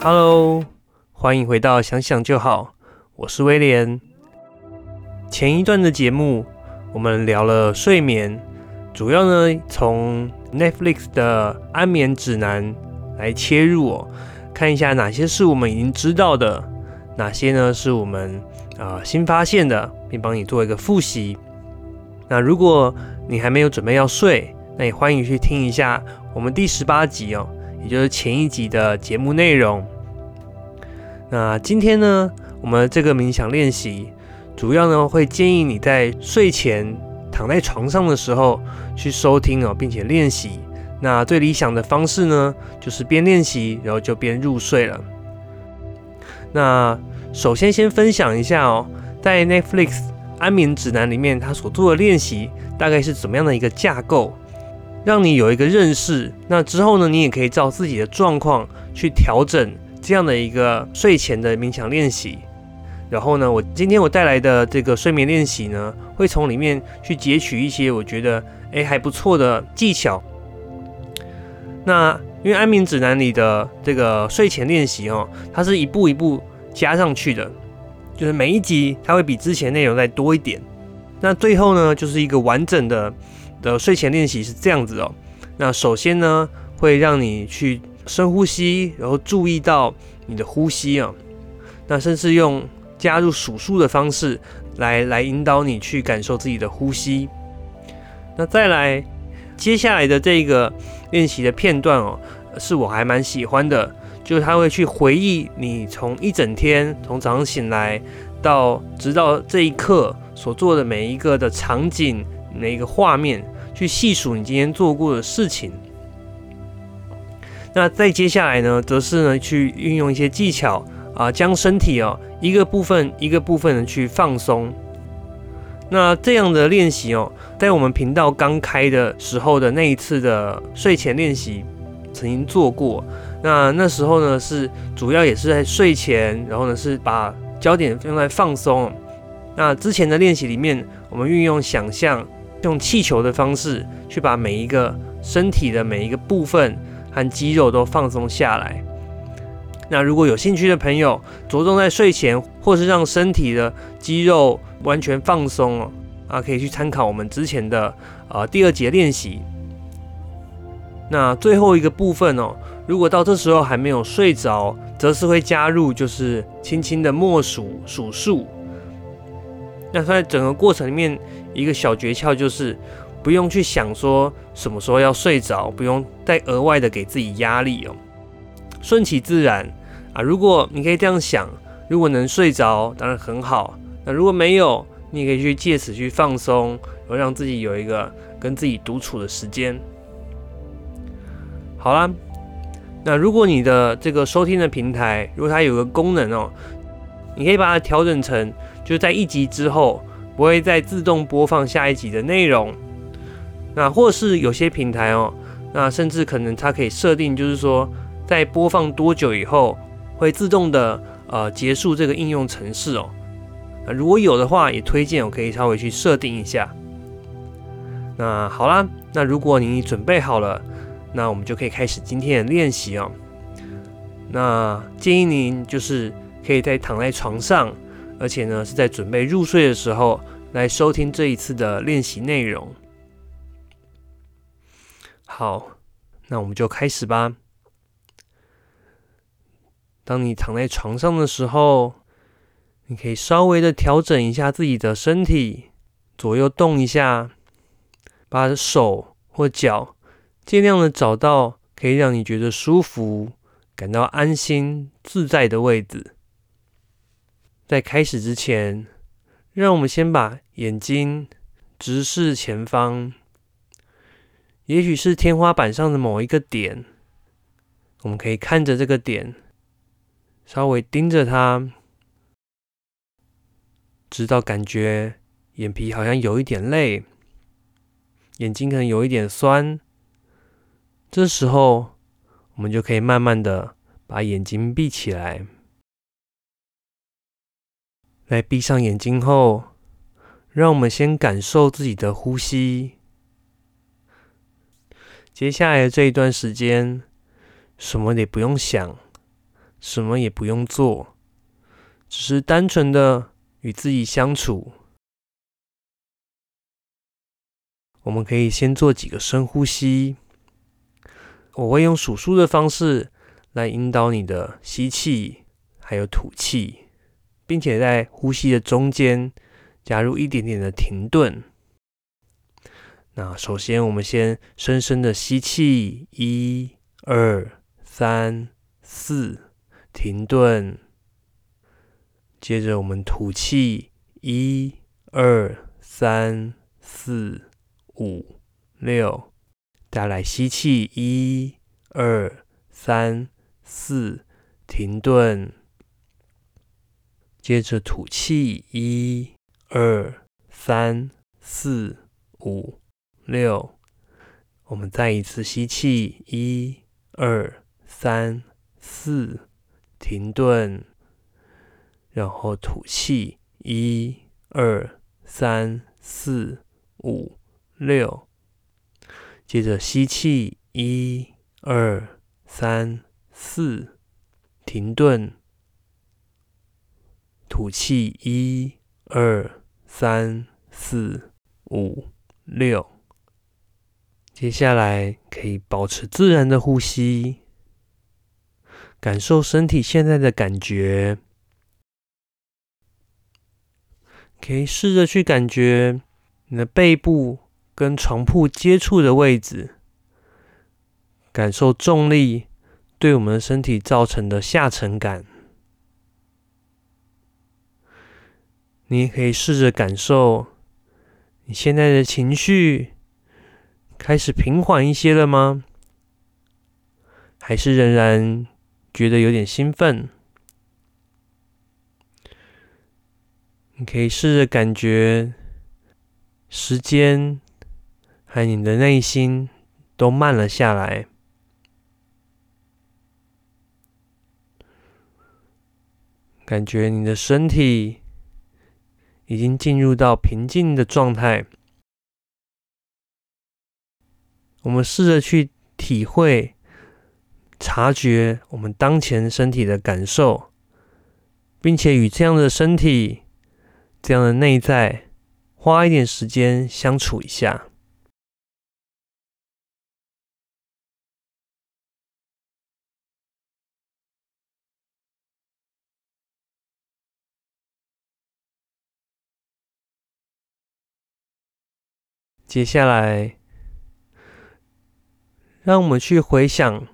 Hello，欢迎回到想想就好，我是威廉。前一段的节目我们聊了睡眠，主要呢从 Netflix 的安眠指南来切入哦，看一下哪些是我们已经知道的，哪些呢是我们啊新发现的，并帮你做一个复习。那如果你还没有准备要睡，那也欢迎去听一下我们第十八集哦，也就是前一集的节目内容。那今天呢，我们这个冥想练习主要呢会建议你在睡前躺在床上的时候去收听哦，并且练习。那最理想的方式呢，就是边练习然后就边入睡了。那首先先分享一下哦，在 Netflix 安眠指南里面，他所做的练习大概是怎么样的一个架构？让你有一个认识，那之后呢，你也可以照自己的状况去调整这样的一个睡前的冥想练习。然后呢，我今天我带来的这个睡眠练习呢，会从里面去截取一些我觉得诶还不错的技巧。那因为安眠指南里的这个睡前练习哦，它是一步一步加上去的，就是每一集它会比之前内容再多一点。那最后呢，就是一个完整的。的睡前练习是这样子哦。那首先呢，会让你去深呼吸，然后注意到你的呼吸啊。那甚至用加入数数的方式来来引导你去感受自己的呼吸。那再来，接下来的这个练习的片段哦，是我还蛮喜欢的，就是他会去回忆你从一整天，从早上醒来到直到这一刻所做的每一个的场景。每一个画面去细数你今天做过的事情？那再接下来呢，则是呢去运用一些技巧啊，将身体哦一个部分一个部分的去放松。那这样的练习哦，在我们频道刚开的时候的那一次的睡前练习曾经做过。那那时候呢是主要也是在睡前，然后呢是把焦点用在放松。那之前的练习里面，我们运用想象。用气球的方式去把每一个身体的每一个部分和肌肉都放松下来。那如果有兴趣的朋友，着重在睡前，或是让身体的肌肉完全放松哦，啊，可以去参考我们之前的呃第二节练习。那最后一个部分哦，如果到这时候还没有睡着，则是会加入就是轻轻的默数数数。那在整个过程里面。一个小诀窍就是，不用去想说什么时候要睡着，不用再额外的给自己压力哦，顺其自然啊。如果你可以这样想，如果能睡着，当然很好。那如果没有，你也可以去借此去放松，然后让自己有一个跟自己独处的时间。好啦，那如果你的这个收听的平台，如果它有个功能哦，你可以把它调整成，就是在一集之后。不会再自动播放下一集的内容，那或是有些平台哦，那甚至可能它可以设定，就是说在播放多久以后会自动的呃结束这个应用程式哦。那如果有的话，也推荐我可以稍微去设定一下。那好啦，那如果你准备好了，那我们就可以开始今天的练习哦。那建议您就是可以在躺在床上。而且呢，是在准备入睡的时候来收听这一次的练习内容。好，那我们就开始吧。当你躺在床上的时候，你可以稍微的调整一下自己的身体，左右动一下，把手或脚尽量的找到可以让你觉得舒服、感到安心自在的位置。在开始之前，让我们先把眼睛直视前方，也许是天花板上的某一个点，我们可以看着这个点，稍微盯着它，直到感觉眼皮好像有一点累，眼睛可能有一点酸，这时候我们就可以慢慢的把眼睛闭起来。在闭上眼睛后，让我们先感受自己的呼吸。接下来的这一段时间，什么也不用想，什么也不用做，只是单纯的与自己相处。我们可以先做几个深呼吸，我会用数数的方式来引导你的吸气，还有吐气，并且在呼吸的中间加入一点点的停顿。那首先，我们先深深的吸气，一、二、三、四，停顿。接着我们吐气，一、二、三、四、五、六。再来吸气，一、二、三、四，停顿。接着吐气，一、二、三、四、五。六，我们再一次吸气，一、二、三、四，停顿，然后吐气，一、二、三、四、五、六，接着吸气，一、二、三、四，停顿，吐气，一、二、三、四、五、六。接下来可以保持自然的呼吸，感受身体现在的感觉。可以试着去感觉你的背部跟床铺接触的位置，感受重力对我们的身体造成的下沉感。你也可以试着感受你现在的情绪。开始平缓一些了吗？还是仍然觉得有点兴奋？你可以试着感觉时间和你的内心都慢了下来，感觉你的身体已经进入到平静的状态。我们试着去体会、察觉我们当前身体的感受，并且与这样的身体、这样的内在花一点时间相处一下。接下来。让我们去回想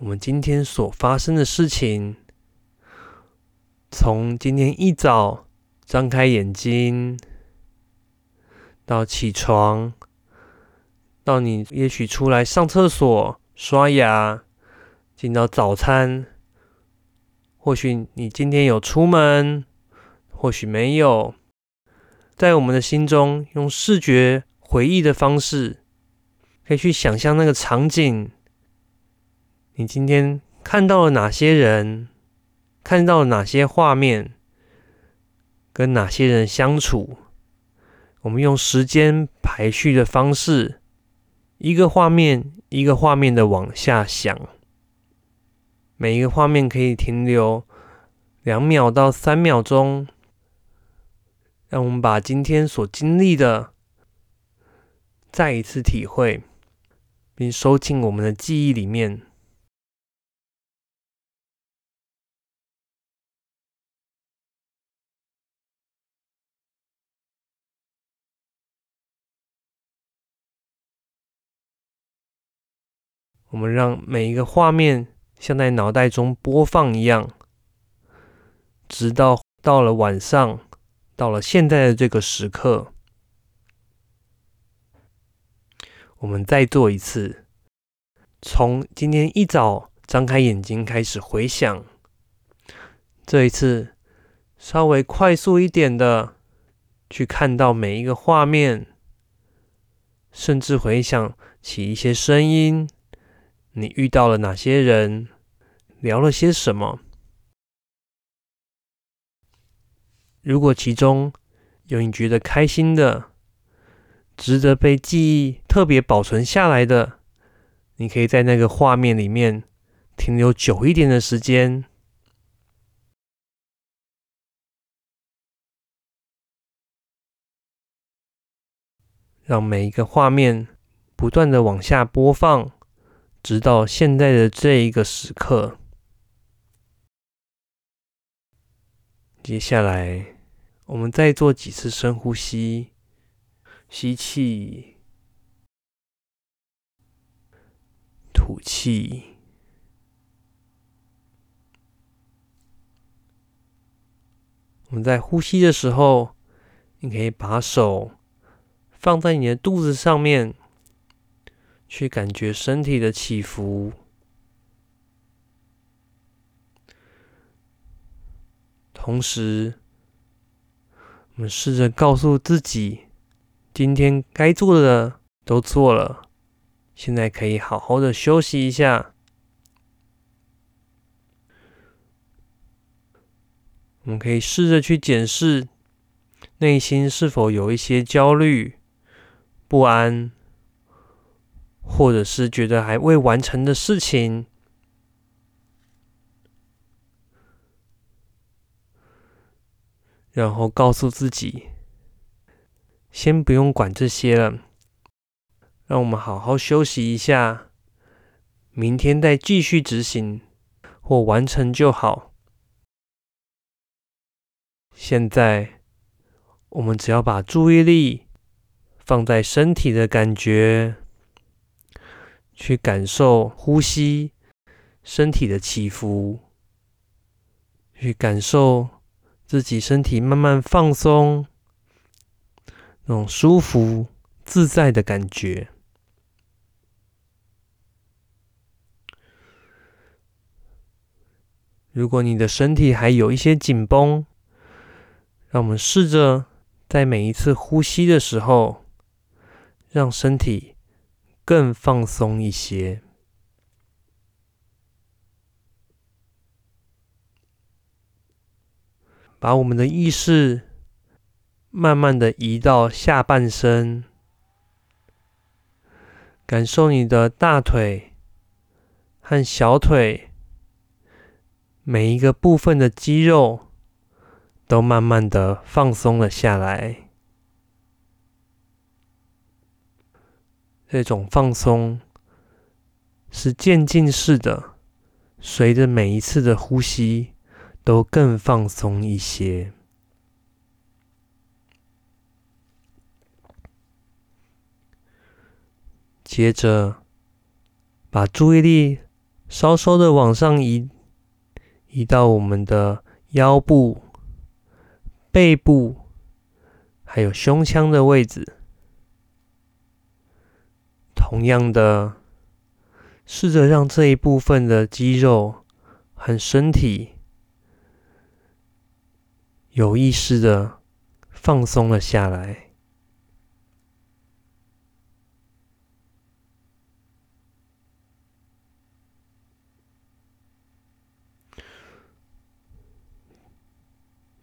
我们今天所发生的事情。从今天一早张开眼睛，到起床，到你也许出来上厕所、刷牙，进到早餐。或许你今天有出门，或许没有。在我们的心中，用视觉回忆的方式。可以去想象那个场景，你今天看到了哪些人，看到了哪些画面，跟哪些人相处？我们用时间排序的方式，一个画面一个画面的往下想，每一个画面可以停留两秒到三秒钟，让我们把今天所经历的再一次体会。并收进我们的记忆里面。我们让每一个画面像在脑袋中播放一样，直到到了晚上，到了现在的这个时刻。我们再做一次，从今天一早张开眼睛开始回想。这一次稍微快速一点的去看到每一个画面，甚至回想起一些声音。你遇到了哪些人？聊了些什么？如果其中有你觉得开心的，值得被记忆特别保存下来的你可以在那个画面里面停留久一点的时间。让每一个画面不断的往下播放直到现在的这一个时刻。接下来我们再做几次深呼吸。吸气。吐气。我们在呼吸的时候，你可以把手放在你的肚子上面，去感觉身体的起伏。同时，我们试着告诉自己，今天该做的都做了，现在可以好好的休息一下。我们可以试着去检视内心是否有一些焦虑、不安，或者是觉得还未完成的事情。然后告诉自己，先不用管这些了，让我们好好休息一下，明天再继续执行或完成就好。现在，我们只要把注意力放在身体的感觉，去感受呼吸、身体的起伏，去感受。自己身体慢慢放松，那种舒服自在的感觉。如果你的身体还有一些紧绷，让我们试着在每一次呼吸的时候，让身体更放松一些。把我们的意识慢慢的移到下半身，感受你的大腿和小腿每一个部分的肌肉都慢慢的放松了下来。这种放松是渐进式的，随着每一次的呼吸。都更放松一些。接着，把注意力稍稍的往上移，移到我们的腰部、背部，还有胸腔的位置。同样的，试着让这一部分的肌肉和身体。有意识的放松了下来。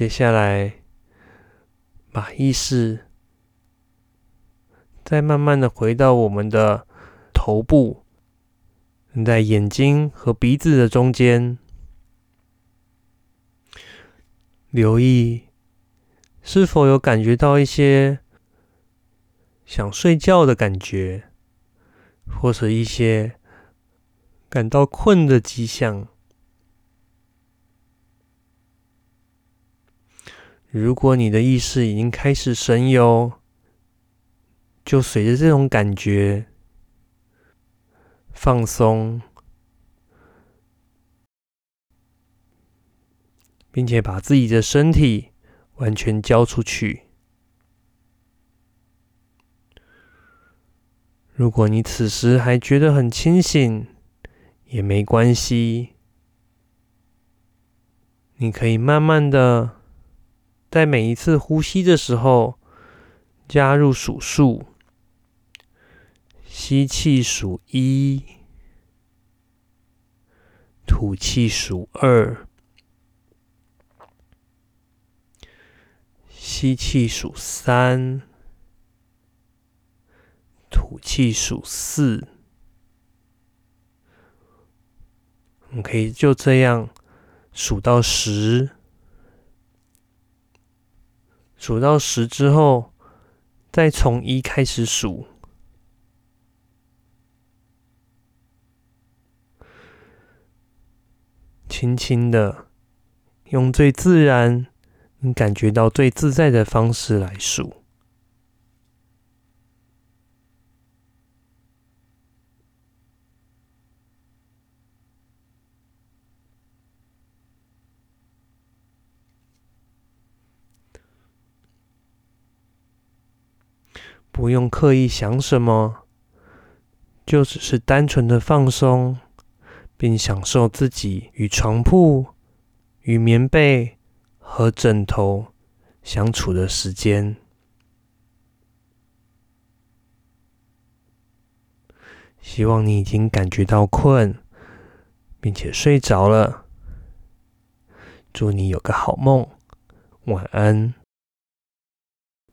接下来，把意识再慢慢的回到我们的头部，在眼睛和鼻子的中间。留意是否有感觉到一些想睡觉的感觉，或者一些感到困的迹象。如果你的意识已经开始神游，就随着这种感觉放松。并且把自己的身体完全交出去。如果你此时还觉得很清醒，也没关系。你可以慢慢的在每一次呼吸的时候加入数数，吸气数一，吐气数二。吸气数三，吐气数四。我们可以就这样数到十，数到十之后，再从一开始数，轻轻的，用最自然、你感觉到最自在的方式来数。不用刻意想什么，就只是单纯的放松，并享受自己与床铺、与棉被和枕头相处的时间。希望你已经感觉到困，并且睡着了。祝你有个好梦，晚安。